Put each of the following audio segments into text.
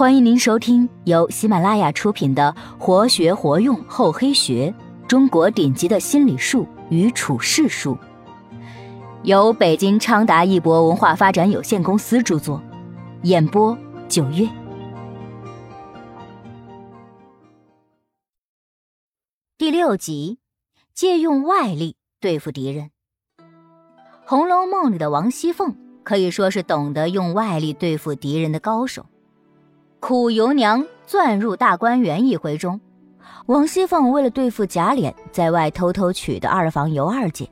欢迎您收听由喜马拉雅出品的《活学活用厚黑学：中国顶级的心理术与处世术》，由北京昌达一博文化发展有限公司著作，演播九月。第六集，借用外力对付敌人。《红楼梦》里的王熙凤可以说是懂得用外力对付敌人的高手。苦尤娘钻入大观园一回中，王熙凤为了对付贾琏在外偷偷娶的二房尤二姐，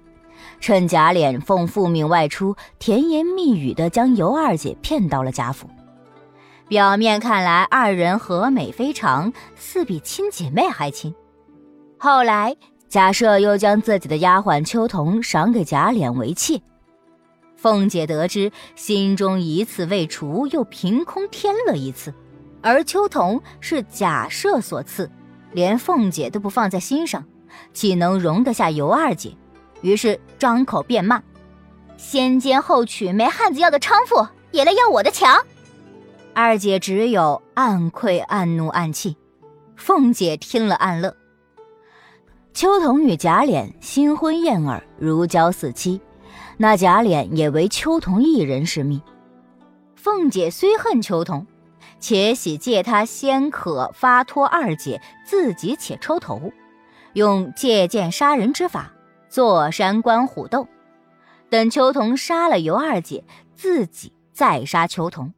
趁贾琏奉父命外出，甜言蜜语的将尤二姐骗到了贾府。表面看来二人和美非常，似比亲姐妹还亲。后来贾赦又将自己的丫鬟秋桐赏给贾琏为妾，凤姐得知，心中一次未除，又凭空添了一次。而秋桐是假设所赐，连凤姐都不放在心上，岂能容得下尤二姐？于是张口便骂：“先奸后娶没汉子要的娼妇，也来要我的强！”二姐只有暗愧、暗怒、暗气。凤姐听了暗乐。秋桐与贾琏新婚燕尔，如胶似漆，那贾琏也唯秋桐一人是命。凤姐虽恨秋桐。且喜借他先可发脱二姐，自己且抽头，用借剑杀人之法，坐山观虎斗。等秋桐杀了尤二姐，自己再杀秋桐。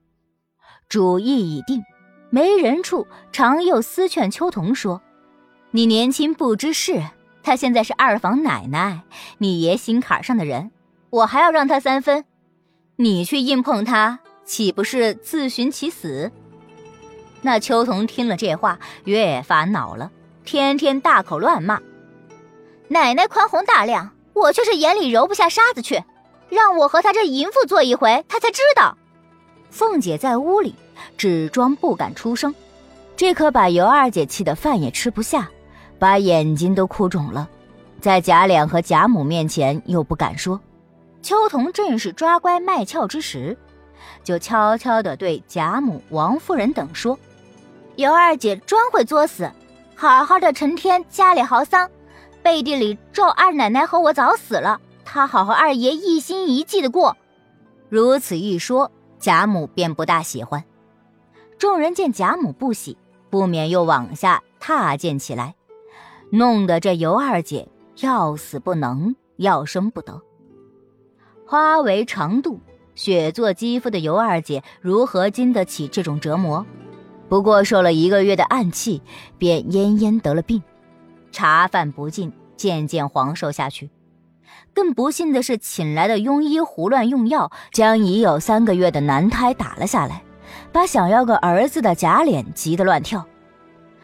主意已定，没人处，常又私劝秋桐说：“你年轻不知事，她现在是二房奶奶，你爷心坎上的人，我还要让她三分，你去硬碰她，岂不是自寻其死？”那秋桐听了这话，越发恼了，天天大口乱骂：“奶奶宽宏大量，我却是眼里揉不下沙子去。让我和他这淫妇做一回，他才知道。”凤姐在屋里只装不敢出声，这可把尤二姐气得饭也吃不下，把眼睛都哭肿了，在贾琏和贾母面前又不敢说。秋桐正是抓乖卖俏之时，就悄悄地对贾母、王夫人等说。尤二姐专会作死，好好的成天家里嚎丧，背地里咒二奶奶和我早死了，她好和二爷一心一计的过。如此一说，贾母便不大喜欢。众人见贾母不喜，不免又往下踏践起来，弄得这尤二姐要死不能，要生不得。花为长度，雪做肌肤的尤二姐如何经得起这种折磨？不过受了一个月的暗器，便奄奄得了病，茶饭不进，渐渐黄瘦下去。更不幸的是，请来的庸医胡乱用药，将已有三个月的男胎打了下来，把想要个儿子的贾琏急得乱跳。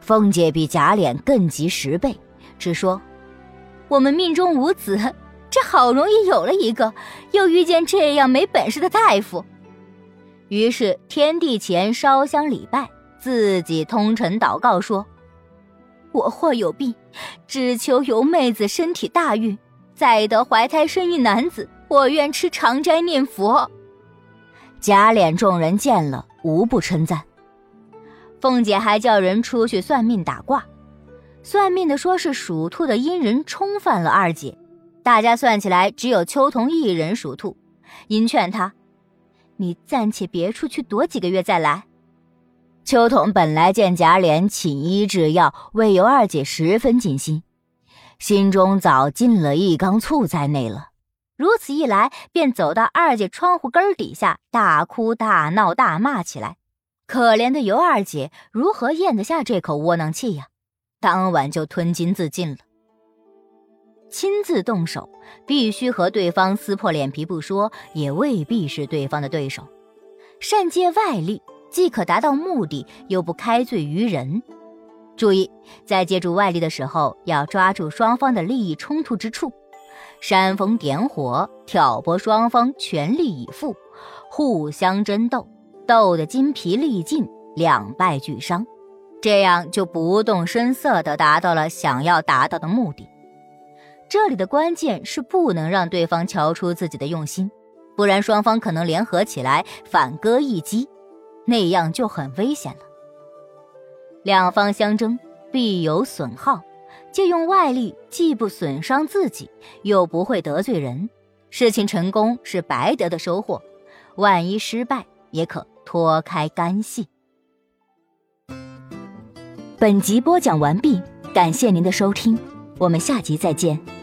凤姐比贾琏更急十倍，只说：“我们命中无子，这好容易有了一个，又遇见这样没本事的大夫。”于是天地前烧香礼拜。自己通晨祷告说：“我或有病，只求由妹子身体大运，再得怀胎生一男子。我愿吃长斋念佛。”贾琏众人见了，无不称赞。凤姐还叫人出去算命打卦，算命的说是属兔的阴人冲犯了二姐，大家算起来只有秋桐一人属兔，因劝他：“你暂且别出去躲几个月再来。”秋桐本来见贾琏请医制药，为尤二姐十分尽心，心中早进了一缸醋在内了。如此一来，便走到二姐窗户根底下，大哭大闹大骂起来。可怜的尤二姐如何咽得下这口窝囊气呀？当晚就吞金自尽了。亲自动手，必须和对方撕破脸皮不说，也未必是对方的对手。善借外力。既可达到目的，又不开罪于人。注意，在借助外力的时候，要抓住双方的利益冲突之处，煽风点火，挑拨双方全力以赴，互相争斗，斗得筋疲力尽，两败俱伤，这样就不动声色地达到了想要达到的目的。这里的关键是不能让对方瞧出自己的用心，不然双方可能联合起来反戈一击。那样就很危险了。两方相争必有损耗，借用外力既不损伤自己，又不会得罪人，事情成功是白得的收获，万一失败也可脱开干系。本集播讲完毕，感谢您的收听，我们下集再见。